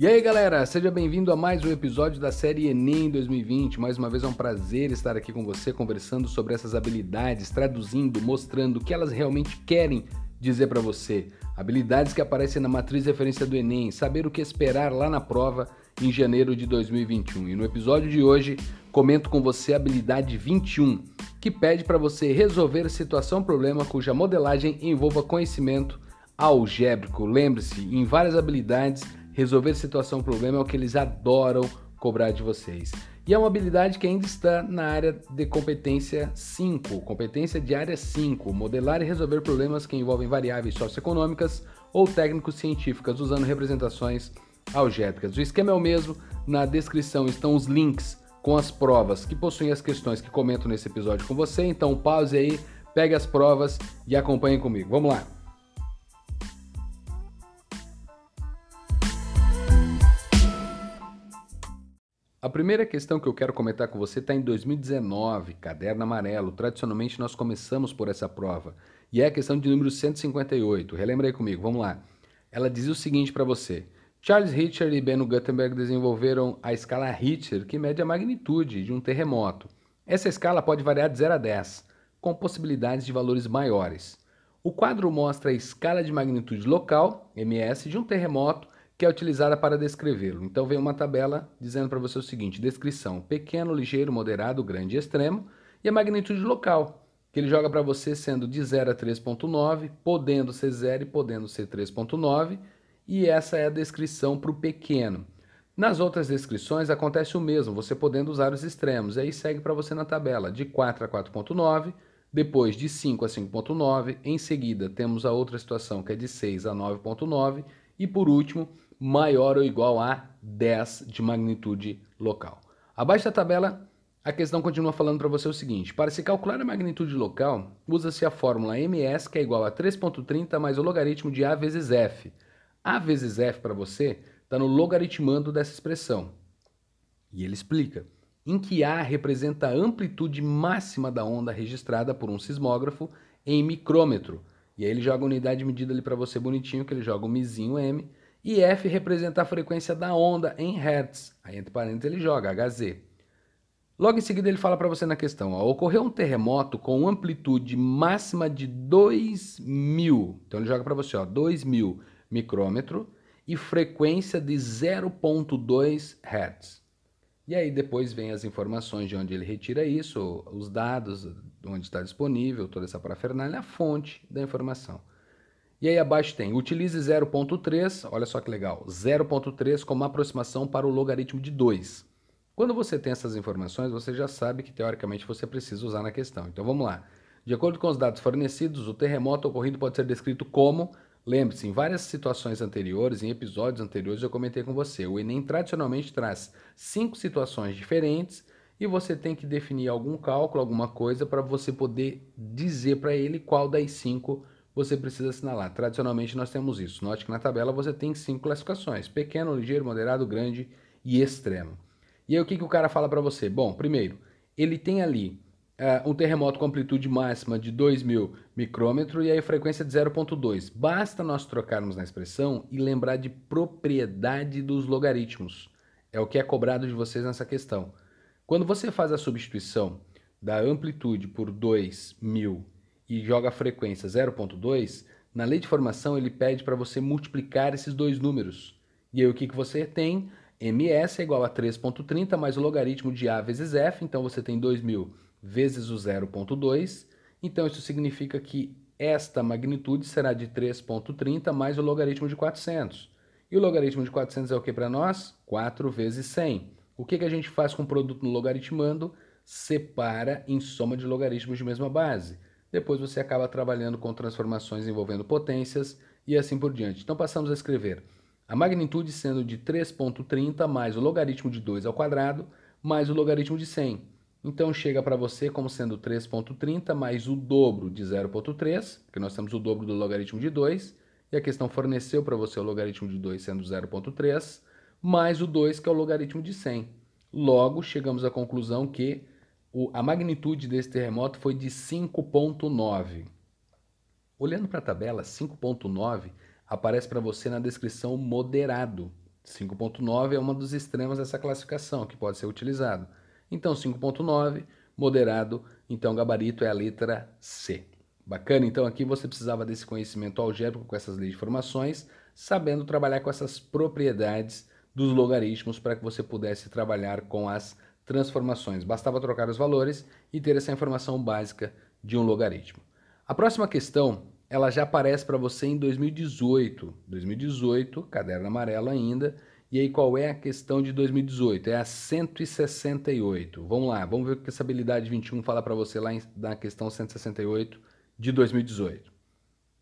E aí galera, seja bem-vindo a mais um episódio da série Enem 2020. Mais uma vez é um prazer estar aqui com você conversando sobre essas habilidades, traduzindo, mostrando o que elas realmente querem dizer para você. Habilidades que aparecem na matriz de referência do Enem, saber o que esperar lá na prova em janeiro de 2021. E no episódio de hoje, comento com você a habilidade 21, que pede para você resolver situação-problema cuja modelagem envolva conhecimento algébrico. Lembre-se, em várias habilidades, resolver situação-problema é o que eles adoram cobrar de vocês. E é uma habilidade que ainda está na área de competência 5, competência de área 5, modelar e resolver problemas que envolvem variáveis socioeconômicas ou técnico-científicas usando representações algébricas. O esquema é o mesmo, na descrição estão os links com as provas que possuem as questões que comento nesse episódio com você, então pause aí, pegue as provas e acompanhe comigo. Vamos lá! A primeira questão que eu quero comentar com você está em 2019, caderno amarelo. Tradicionalmente nós começamos por essa prova. E é a questão de número 158. Relembra aí comigo, vamos lá. Ela dizia o seguinte para você: Charles Richter e Benno Gutenberg desenvolveram a escala Richter, que mede a magnitude de um terremoto. Essa escala pode variar de 0 a 10, com possibilidades de valores maiores. O quadro mostra a escala de magnitude local, MS, de um terremoto que é utilizada para descrevê-lo. Então vem uma tabela dizendo para você o seguinte: descrição: pequeno, ligeiro, moderado, grande e extremo, e a magnitude local, que ele joga para você sendo de 0 a 3.9, podendo ser 0 e podendo ser 3.9, e essa é a descrição para o pequeno. Nas outras descrições acontece o mesmo, você podendo usar os extremos, e aí segue para você na tabela de 4 a 4.9, depois de 5 a 5.9, em seguida temos a outra situação que é de 6 a 9.9 e por último maior ou igual a 10 de magnitude local. Abaixo da tabela, a questão continua falando para você o seguinte: para se calcular a magnitude local, usa-se a fórmula ms, que é igual a 3,30 mais o logaritmo de a vezes f. a vezes f para você está no logaritmando dessa expressão. E ele explica em que A representa a amplitude máxima da onda registrada por um sismógrafo em micrômetro. E aí ele joga a unidade de medida ali para você bonitinho, que ele joga o mizinho M, e F representa a frequência da onda em Hertz. Aí entre parênteses ele joga Hz. Logo em seguida ele fala para você na questão, ó, ocorreu um terremoto com amplitude máxima de 2.000, então ele joga para você, ó, 2.000 micrômetro e frequência de 0.2 Hz. E aí depois vem as informações de onde ele retira isso, os dados, onde está disponível, toda essa parafernália, a fonte da informação. E aí abaixo tem, utilize 0.3, olha só que legal, 0.3 como aproximação para o logaritmo de 2. Quando você tem essas informações, você já sabe que teoricamente você precisa usar na questão. Então vamos lá. De acordo com os dados fornecidos, o terremoto ocorrido pode ser descrito como Lembre-se, em várias situações anteriores, em episódios anteriores, eu comentei com você. O Enem tradicionalmente traz cinco situações diferentes e você tem que definir algum cálculo, alguma coisa, para você poder dizer para ele qual das cinco você precisa assinalar. Tradicionalmente nós temos isso. Note que na tabela você tem cinco classificações: pequeno, ligeiro, moderado, grande e extremo. E aí o que, que o cara fala para você? Bom, primeiro, ele tem ali uh, um terremoto com amplitude máxima de 2.000 micrômetros e aí frequência de 0.2. Basta nós trocarmos na expressão e lembrar de propriedade dos logaritmos. É o que é cobrado de vocês nessa questão. Quando você faz a substituição da amplitude por 2.000 e joga a frequência 0.2, na lei de formação ele pede para você multiplicar esses dois números. E aí o que, que você tem? ms é igual a 3.30 mais o logaritmo de a vezes f, então você tem 2.000 vezes o 0.2, então isso significa que esta magnitude será de 3.30 mais o logaritmo de 400. E o logaritmo de 400 é o que para nós? 4 vezes 100. O que, que a gente faz com o produto no logaritmando? Separa em soma de logaritmos de mesma base. Depois você acaba trabalhando com transformações envolvendo potências e assim por diante. Então passamos a escrever a magnitude sendo de 3.30 mais o logaritmo de 2 ao quadrado mais o logaritmo de 100. Então chega para você como sendo 3.30 mais o dobro de 0.3, porque nós temos o dobro do logaritmo de 2, e a questão forneceu para você o logaritmo de 2 sendo 0.3, mais o 2 que é o logaritmo de 100. Logo, chegamos à conclusão que o, a magnitude desse terremoto foi de 5.9. Olhando para a tabela, 5.9 aparece para você na descrição moderado. 5.9 é uma dos extremos dessa classificação que pode ser utilizado. Então, 5.9, moderado, então gabarito é a letra C. Bacana? Então, aqui você precisava desse conhecimento algébrico com essas leis de formações, sabendo trabalhar com essas propriedades dos logaritmos para que você pudesse trabalhar com as transformações. Bastava trocar os valores e ter essa informação básica de um logaritmo. A próxima questão, ela já aparece para você em 2018. 2018, caderno amarelo ainda. E aí qual é a questão de 2018? É a 168. Vamos lá, vamos ver o que essa habilidade 21 fala para você lá na questão 168 de 2018.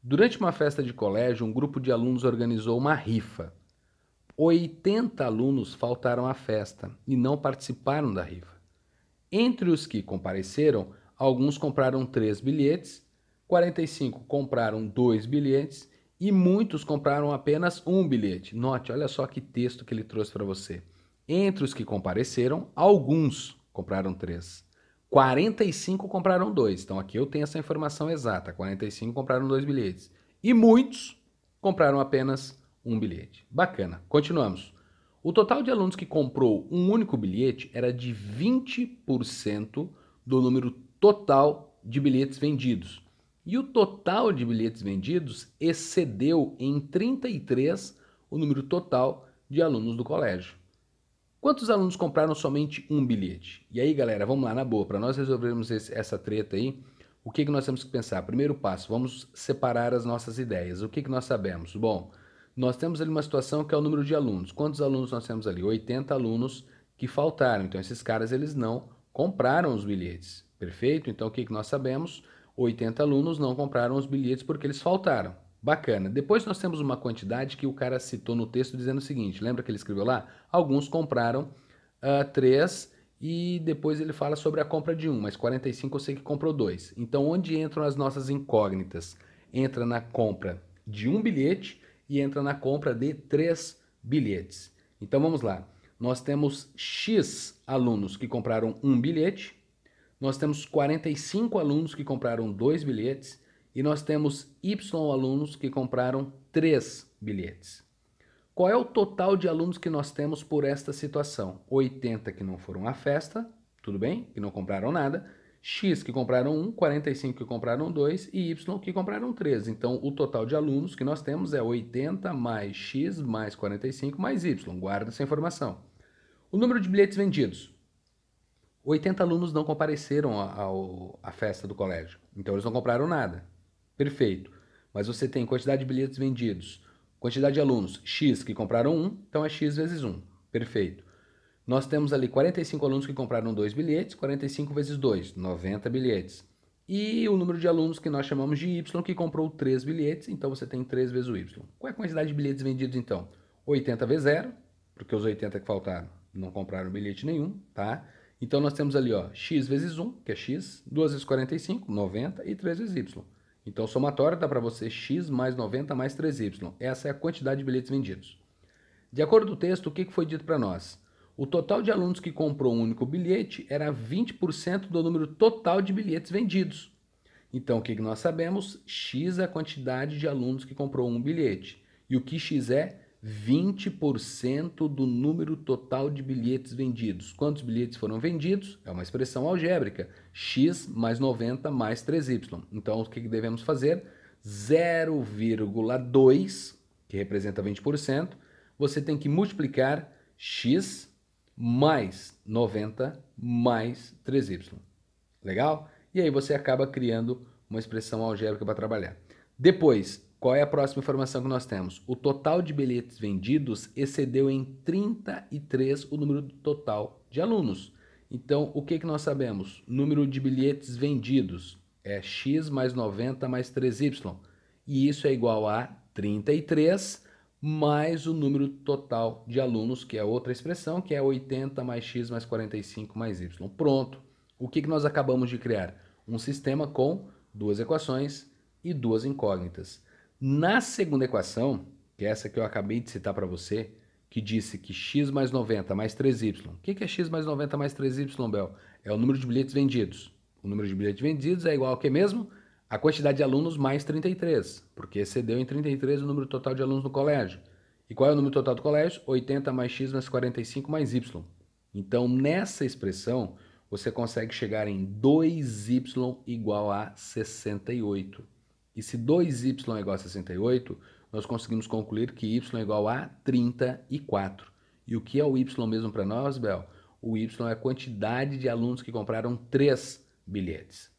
Durante uma festa de colégio, um grupo de alunos organizou uma rifa. 80 alunos faltaram à festa e não participaram da rifa. Entre os que compareceram, alguns compraram três bilhetes, 45 compraram dois bilhetes e muitos compraram apenas um bilhete. Note, olha só que texto que ele trouxe para você. Entre os que compareceram, alguns compraram três. 45 compraram dois. Então aqui eu tenho essa informação exata. 45 compraram dois bilhetes. E muitos compraram apenas um bilhete. Bacana. Continuamos. O total de alunos que comprou um único bilhete era de 20% do número total de bilhetes vendidos. E o total de bilhetes vendidos excedeu em 33 o número total de alunos do colégio. Quantos alunos compraram somente um bilhete? E aí, galera, vamos lá na boa, para nós resolvermos esse, essa treta aí, o que, que nós temos que pensar? Primeiro passo, vamos separar as nossas ideias. O que, que nós sabemos? Bom, nós temos ali uma situação que é o número de alunos. Quantos alunos nós temos ali? 80 alunos que faltaram. Então, esses caras, eles não compraram os bilhetes. Perfeito? Então, o que, que nós sabemos? 80 alunos não compraram os bilhetes porque eles faltaram. Bacana. Depois nós temos uma quantidade que o cara citou no texto dizendo o seguinte: lembra que ele escreveu lá? Alguns compraram uh, três e depois ele fala sobre a compra de um, mas 45 eu sei que comprou dois. Então, onde entram as nossas incógnitas? Entra na compra de um bilhete e entra na compra de três bilhetes. Então vamos lá. Nós temos X alunos que compraram um bilhete, nós temos 45 alunos que compraram dois bilhetes e nós temos Y alunos que compraram três bilhetes. Qual é o total de alunos que nós temos por esta situação? 80 que não foram à festa, tudo bem? Que não compraram nada. X que compraram 1, 45 que compraram 2 e Y que compraram 3. Então, o total de alunos que nós temos é 80 mais X mais 45 mais Y. Guarda essa informação. O número de bilhetes vendidos. 80 alunos não compareceram à festa do colégio. Então, eles não compraram nada. Perfeito. Mas você tem quantidade de bilhetes vendidos, quantidade de alunos, X que compraram 1, então é X vezes 1. Perfeito. Nós temos ali 45 alunos que compraram dois bilhetes, 45 vezes 2, 90 bilhetes. E o número de alunos que nós chamamos de Y, que comprou 3 bilhetes, então você tem 3 vezes o Y. Qual é a quantidade de bilhetes vendidos então? 80 vezes 0, porque os 80 que faltaram não compraram bilhete nenhum, tá? Então nós temos ali, ó, x vezes 1, que é x, 2 vezes 45, 90, e 3 vezes y. Então o somatório dá para você x mais 90 mais 3y. Essa é a quantidade de bilhetes vendidos. De acordo com o texto, o que foi dito para nós? O total de alunos que comprou um único bilhete era 20% do número total de bilhetes vendidos. Então, o que nós sabemos? X é a quantidade de alunos que comprou um bilhete. E o que X é? 20% do número total de bilhetes vendidos. Quantos bilhetes foram vendidos? É uma expressão algébrica. X mais 90 mais 3y. Então, o que devemos fazer? 0,2, que representa 20%, você tem que multiplicar x mais 90 mais 3y. Legal? E aí você acaba criando uma expressão algébrica para trabalhar. Depois, qual é a próxima informação que nós temos? O total de bilhetes vendidos excedeu em 33 o número total de alunos. Então, o que, que nós sabemos? Número de bilhetes vendidos é x mais 90 mais 3y. E isso é igual a 33 mais o número total de alunos, que é outra expressão, que é 80 mais x mais 45 mais y. Pronto. O que, que nós acabamos de criar? Um sistema com duas equações e duas incógnitas. Na segunda equação, que é essa que eu acabei de citar para você, que disse que x mais 90 mais 3y. O que, que é x mais 90 mais 3y, Bel? É o número de bilhetes vendidos. O número de bilhetes vendidos é igual ao que mesmo? A quantidade de alunos mais 33, porque excedeu em 33 o número total de alunos no colégio. E qual é o número total do colégio? 80 mais x mais 45 mais y. Então, nessa expressão, você consegue chegar em 2y igual a 68. E se 2y é igual a 68, nós conseguimos concluir que y é igual a 34. E o que é o y mesmo para nós, Bel? O y é a quantidade de alunos que compraram três bilhetes.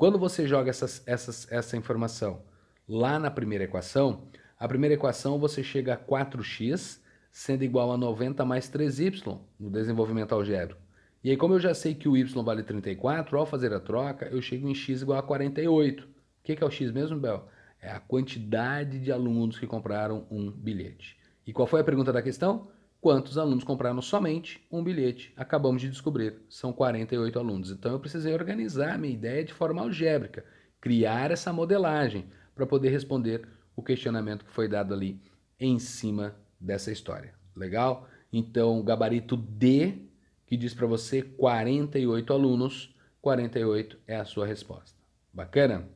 Quando você joga essas, essas, essa informação lá na primeira equação, a primeira equação você chega a 4x sendo igual a 90 mais 3y no desenvolvimento algébrico. E aí, como eu já sei que o y vale 34, ao fazer a troca, eu chego em x igual a 48. O que é o x mesmo, Bel? É a quantidade de alunos que compraram um bilhete. E qual foi a pergunta da questão? Quantos alunos compraram somente um bilhete? Acabamos de descobrir, são 48 alunos. Então eu precisei organizar a minha ideia de forma algébrica, criar essa modelagem para poder responder o questionamento que foi dado ali em cima dessa história. Legal? Então, gabarito D, que diz para você 48 alunos, 48 é a sua resposta. Bacana?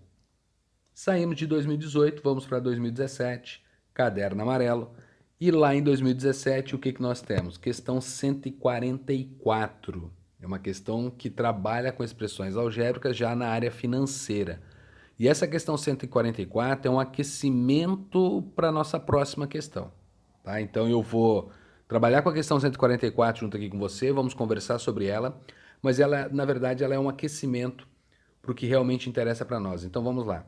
Saímos de 2018, vamos para 2017, caderno amarelo. E lá em 2017, o que, que nós temos? Questão 144. É uma questão que trabalha com expressões algébricas já na área financeira. E essa questão 144 é um aquecimento para a nossa próxima questão. Tá? Então eu vou trabalhar com a questão 144 junto aqui com você, vamos conversar sobre ela, mas ela, na verdade, ela é um aquecimento para o que realmente interessa para nós. Então vamos lá.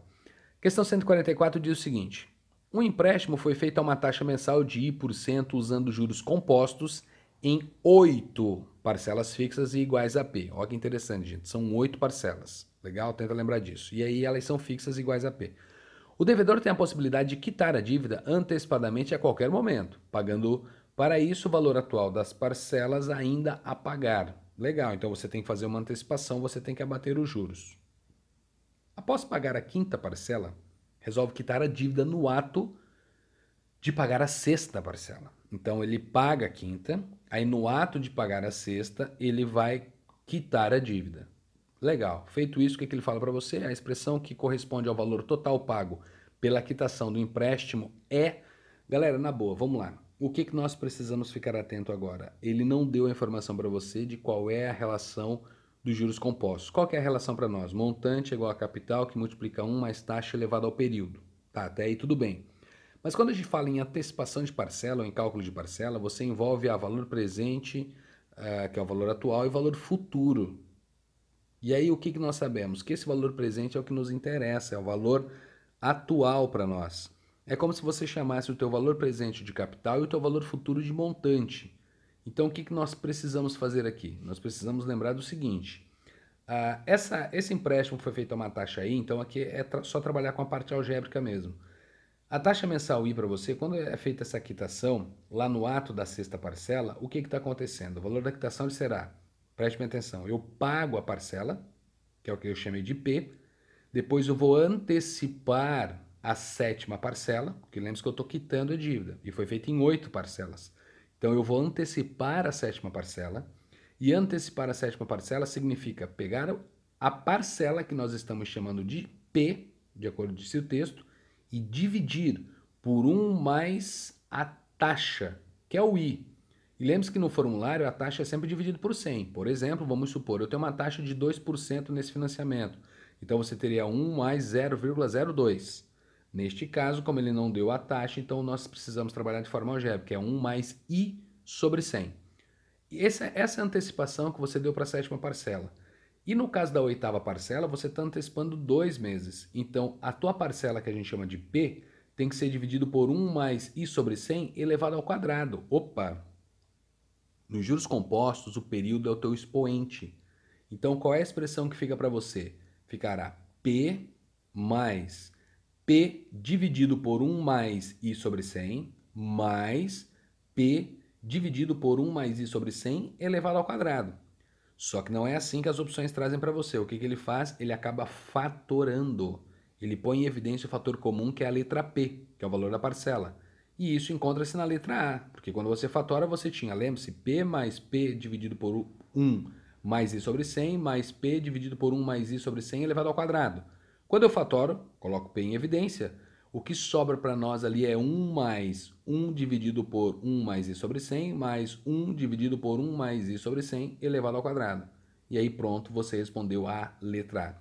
Questão 144 diz o seguinte: um empréstimo foi feito a uma taxa mensal de I% usando juros compostos em oito parcelas fixas e iguais a P. Olha que interessante, gente. São oito parcelas. Legal? Tenta lembrar disso. E aí elas são fixas iguais a P. O devedor tem a possibilidade de quitar a dívida antecipadamente a qualquer momento, pagando para isso o valor atual das parcelas ainda a pagar. Legal, então você tem que fazer uma antecipação, você tem que abater os juros. Após pagar a quinta parcela, resolve quitar a dívida no ato de pagar a sexta parcela. Então ele paga a quinta, aí no ato de pagar a sexta, ele vai quitar a dívida. Legal. Feito isso, o que, que ele fala para você? A expressão que corresponde ao valor total pago pela quitação do empréstimo é. Galera, na boa, vamos lá. O que, que nós precisamos ficar atento agora? Ele não deu a informação para você de qual é a relação dos juros compostos. Qual é a relação para nós? Montante igual a capital que multiplica 1 mais taxa elevado ao período. Tá, até aí tudo bem. Mas quando a gente fala em antecipação de parcela ou em cálculo de parcela, você envolve a valor presente, uh, que é o valor atual, e valor futuro, e aí o que, que nós sabemos? Que esse valor presente é o que nos interessa, é o valor atual para nós. É como se você chamasse o teu valor presente de capital e o teu valor futuro de montante. Então o que, que nós precisamos fazer aqui? Nós precisamos lembrar do seguinte. Uh, essa, esse empréstimo foi feito a uma taxa I, então aqui é tra só trabalhar com a parte algébrica mesmo. A taxa mensal I para você, quando é feita essa quitação, lá no ato da sexta parcela, o que está acontecendo? O valor da quitação será Preste atenção. Eu pago a parcela, que é o que eu chamei de P. Depois eu vou antecipar a sétima parcela, porque lembre-se que eu estou quitando a dívida. E foi feito em oito parcelas. Então eu vou antecipar a sétima parcela. E antecipar a sétima parcela significa pegar a parcela que nós estamos chamando de P, de acordo com o texto, e dividir por 1 mais a taxa, que é o I. E lembre-se que no formulário a taxa é sempre dividida por 100. Por exemplo, vamos supor, eu tenho uma taxa de 2% nesse financiamento. Então você teria 1 mais 0,02. Neste caso, como ele não deu a taxa, então nós precisamos trabalhar de forma algébrica, é 1 mais I sobre 100. E essa, essa antecipação que você deu para a sétima parcela. E no caso da oitava parcela, você está antecipando dois meses. Então, a tua parcela, que a gente chama de P, tem que ser dividido por 1 mais I sobre 100 elevado ao quadrado. Opa, nos juros compostos, o período é o teu expoente. Então, qual é a expressão que fica para você? Ficará P mais P dividido por 1 mais I sobre 100 mais P dividido por 1 mais I sobre 100 elevado ao quadrado. Só que não é assim que as opções trazem para você. O que, que ele faz? Ele acaba fatorando. Ele põe em evidência o fator comum, que é a letra P, que é o valor da parcela. E isso encontra-se na letra A, porque quando você fatora, você tinha, lembre-se, P mais P dividido por 1 mais I sobre 100, mais P dividido por 1 mais I sobre 100 elevado ao quadrado. Quando eu fatoro, coloco P em evidência, o que sobra para nós ali é 1 mais 1 dividido por 1 mais i sobre 100, mais 1 dividido por 1 mais i sobre 100 elevado ao quadrado. E aí pronto, você respondeu a letra A.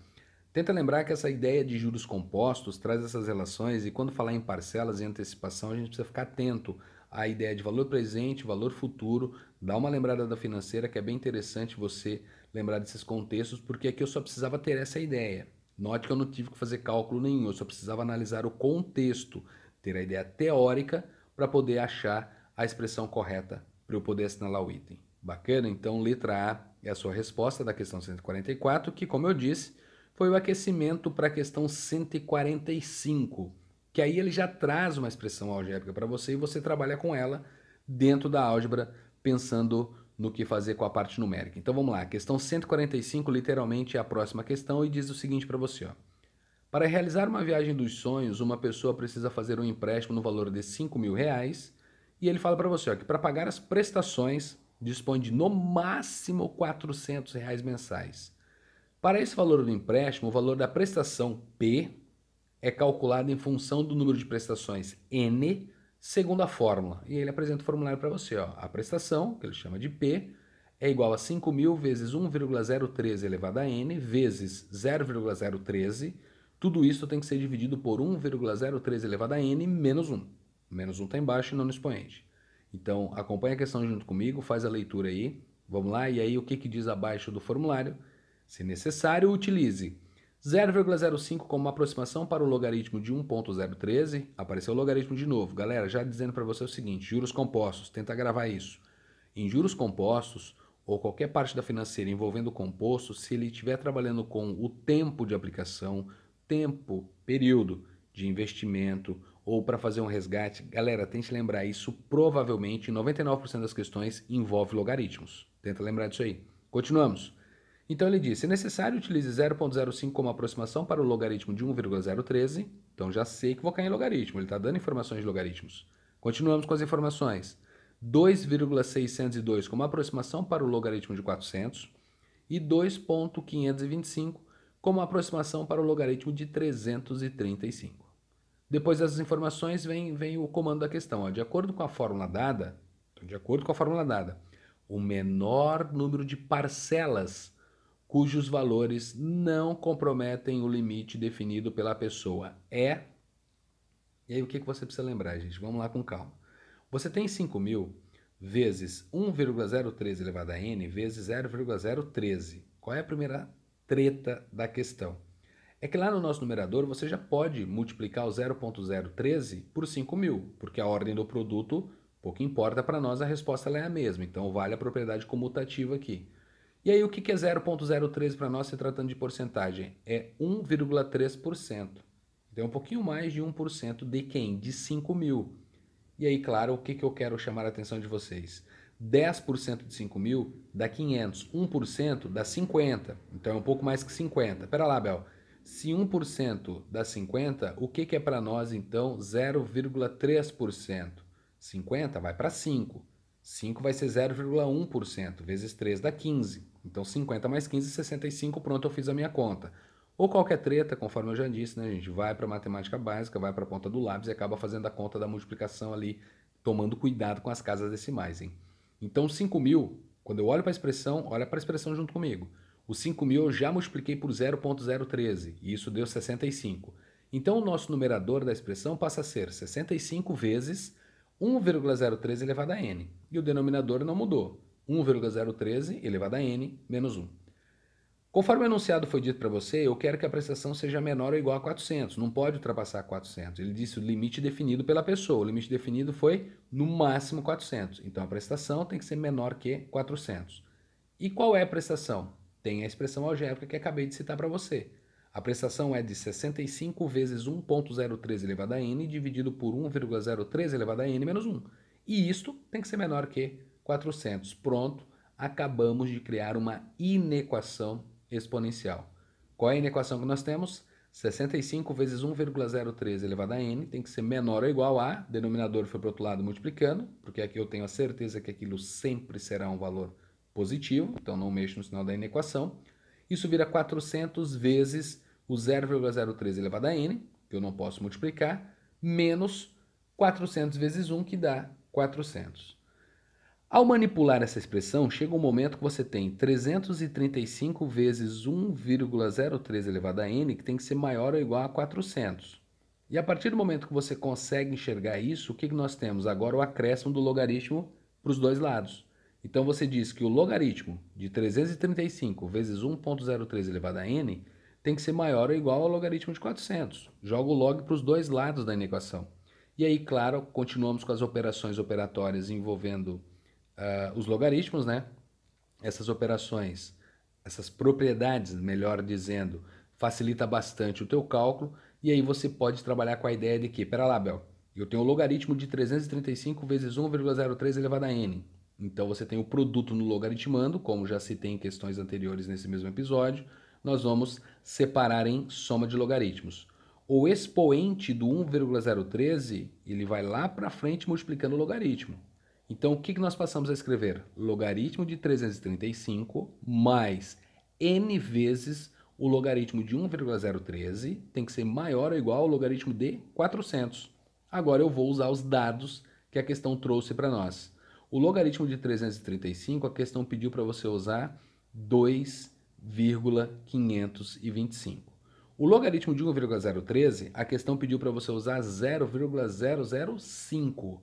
Tenta lembrar que essa ideia de juros compostos traz essas relações e quando falar em parcelas e antecipação a gente precisa ficar atento à ideia de valor presente, valor futuro. Dá uma lembrada da financeira que é bem interessante você lembrar desses contextos porque aqui eu só precisava ter essa ideia. Note que eu não tive que fazer cálculo nenhum, eu só precisava analisar o contexto, ter a ideia teórica para poder achar a expressão correta para eu poder assinalar o item. Bacana? Então, letra A é a sua resposta da questão 144, que, como eu disse, foi o aquecimento para a questão 145, que aí ele já traz uma expressão algébrica para você e você trabalha com ela dentro da álgebra, pensando no que fazer com a parte numérica. Então vamos lá, questão 145 literalmente é a próxima questão e diz o seguinte para você. Ó. Para realizar uma viagem dos sonhos, uma pessoa precisa fazer um empréstimo no valor de 5 mil reais e ele fala para você ó, que para pagar as prestações dispõe de no máximo 400 reais mensais. Para esse valor do empréstimo, o valor da prestação P é calculado em função do número de prestações N segundo a fórmula. E ele apresenta o formulário para você. Ó. A prestação, que ele chama de P, é igual a 5.000 vezes 1,013 elevado a n vezes 0,013. Tudo isso tem que ser dividido por 1,013 elevado a n menos 1. Menos 1 está embaixo e não no expoente. Então, acompanha a questão junto comigo, faz a leitura aí. Vamos lá, e aí o que, que diz abaixo do formulário? Se necessário, utilize 0,05 como uma aproximação para o logaritmo de 1.013. Apareceu o logaritmo de novo. Galera, já dizendo para você o seguinte, juros compostos, tenta gravar isso. Em juros compostos, ou qualquer parte da financeira envolvendo composto, se ele estiver trabalhando com o tempo de aplicação, tempo, período de investimento ou para fazer um resgate, galera, tente lembrar isso, provavelmente em 99% das questões envolve logaritmos. Tenta lembrar disso aí. Continuamos. Então ele diz, se necessário, utilize 0.05 como aproximação para o logaritmo de 1,013. Então já sei que vou cair em logaritmo, ele está dando informações de logaritmos. Continuamos com as informações. 2,602 como aproximação para o logaritmo de 400 e 2.525 como aproximação para o logaritmo de 335. Depois dessas informações vem, vem o comando da questão. Ó. De acordo com a fórmula dada, então, de acordo com a fórmula dada, o menor número de parcelas cujos valores não comprometem o limite definido pela pessoa. É. E aí o que você precisa lembrar, gente? Vamos lá com calma. Você tem 5 mil vezes 1,013 elevado a n vezes 0,013. Qual é a primeira treta da questão? É que lá no nosso numerador você já pode multiplicar o 0,013 por 5 mil, porque a ordem do produto pouco importa para nós, a resposta é a mesma. Então vale a propriedade comutativa aqui. E aí, o que é 0,03 para nós se tratando de porcentagem? É 1,3%. Então, é um pouquinho mais de 1% de quem? De 5 mil. E aí, claro, o que, que eu quero chamar a atenção de vocês? 10% de 5 mil dá 500, 1% dá 50, então é um pouco mais que 50. Pera lá, Bel, se 1% dá 50, o que, que é para nós então 0,3%? 50 vai para 5, 5 vai ser 0,1%, vezes 3 dá 15. Então 50 mais 15, 65, pronto, eu fiz a minha conta. Ou qualquer treta, conforme eu já disse, né, gente? Vai para matemática básica, vai para a ponta do lápis e acaba fazendo a conta da multiplicação ali, tomando cuidado com as casas decimais, hein? Então 5 mil, quando eu olho para a expressão, olha para a expressão junto comigo. O 5 mil eu já multipliquei por 0.013 e isso deu 65. Então o nosso numerador da expressão passa a ser 65 vezes 1,03 elevado a n. E o denominador não mudou. 1,013 elevado a n menos 1. Conforme o enunciado foi dito para você, eu quero que a prestação seja menor ou igual a 400, não pode ultrapassar 400. Ele disse o limite definido pela pessoa, o limite definido foi no máximo 400. Então a prestação tem que ser menor que 400. E qual é a prestação? Tem a expressão algébrica que acabei de citar para você. A prestação é de 65 vezes 1.03 elevado a n dividido por 1,03 elevado a n menos 1. E isto tem que ser menor que 400. Pronto, acabamos de criar uma inequação exponencial. Qual é a inequação que nós temos? 65 vezes 1,03 elevado a n tem que ser menor ou igual a, denominador foi para o outro lado multiplicando, porque aqui eu tenho a certeza que aquilo sempre será um valor positivo, então não mexo no sinal da inequação. Isso vira 400 vezes o 0,03 elevado a n, que eu não posso multiplicar, menos 400 vezes 1, que dá 400. Ao manipular essa expressão, chega um momento que você tem 335 vezes 1,03 elevado a n, que tem que ser maior ou igual a 400. E a partir do momento que você consegue enxergar isso, o que nós temos? Agora o acréscimo do logaritmo para os dois lados. Então você diz que o logaritmo de 335 vezes 1.03 elevado a n tem que ser maior ou igual ao logaritmo de 400. Joga o log para os dois lados da equação. E aí, claro, continuamos com as operações operatórias envolvendo uh, os logaritmos, né? Essas operações, essas propriedades, melhor dizendo, facilita bastante o teu cálculo e aí você pode trabalhar com a ideia de que, pera lá, Bel, eu tenho o logaritmo de 335 vezes 1,03 elevado a n. Então você tem o produto no logaritmando, como já citei em questões anteriores nesse mesmo episódio, nós vamos separar em soma de logaritmos. O expoente do 1,013, ele vai lá para frente multiplicando o logaritmo. Então o que, que nós passamos a escrever? Logaritmo de 335 mais n vezes o logaritmo de 1,013 tem que ser maior ou igual ao logaritmo de 400. Agora eu vou usar os dados que a questão trouxe para nós. O logaritmo de 335, a questão pediu para você usar 2,525. O logaritmo de 1,013, a questão pediu para você usar 0,005.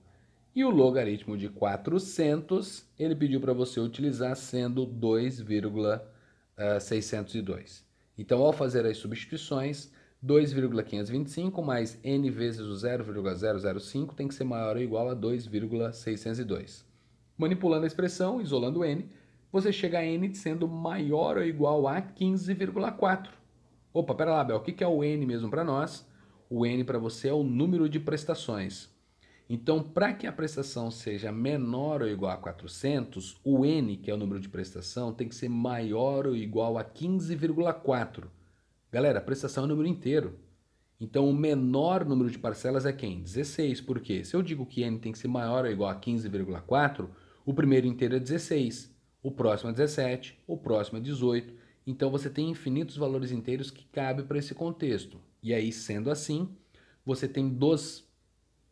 E o logaritmo de 400, ele pediu para você utilizar sendo 2,602. Então, ao fazer as substituições, 2,525 mais n vezes o 0,005 tem que ser maior ou igual a 2,602. Manipulando a expressão, isolando n, você chega a n sendo maior ou igual a 15,4. Opa, pera lá, Bel, o que é o n mesmo para nós? O n para você é o número de prestações. Então, para que a prestação seja menor ou igual a 400, o n, que é o número de prestação, tem que ser maior ou igual a 15,4. Galera, a prestação é o número inteiro. Então, o menor número de parcelas é quem? 16. Por quê? Se eu digo que n tem que ser maior ou igual a 15,4, o primeiro inteiro é 16, o próximo é 17, o próximo é 18. Então, você tem infinitos valores inteiros que cabem para esse contexto. E aí, sendo assim, você tem dos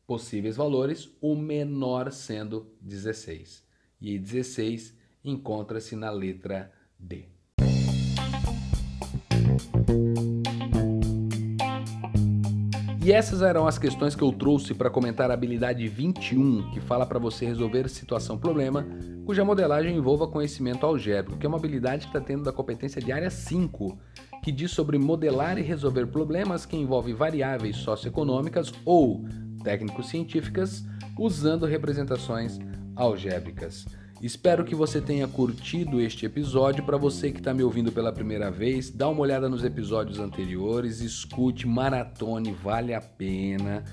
possíveis valores, o menor sendo 16. E 16 encontra-se na letra D. E essas eram as questões que eu trouxe para comentar a habilidade 21, que fala para você resolver situação-problema, cuja modelagem envolva conhecimento algébrico, que é uma habilidade que está tendo da competência de área 5, que diz sobre modelar e resolver problemas que envolvem variáveis socioeconômicas ou técnico-científicas usando representações algébricas. Espero que você tenha curtido este episódio. Para você que está me ouvindo pela primeira vez, dá uma olhada nos episódios anteriores, escute, maratone, vale a pena.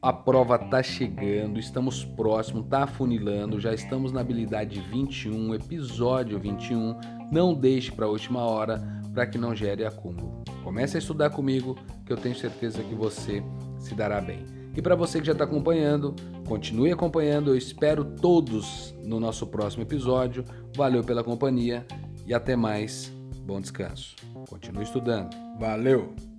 A prova está chegando, estamos próximos, está afunilando, já estamos na habilidade 21, episódio 21. Não deixe para a última hora para que não gere acúmulo. Comece a estudar comigo, que eu tenho certeza que você se dará bem. E para você que já está acompanhando, continue acompanhando. Eu espero todos no nosso próximo episódio. Valeu pela companhia e até mais. Bom descanso. Continue estudando. Valeu!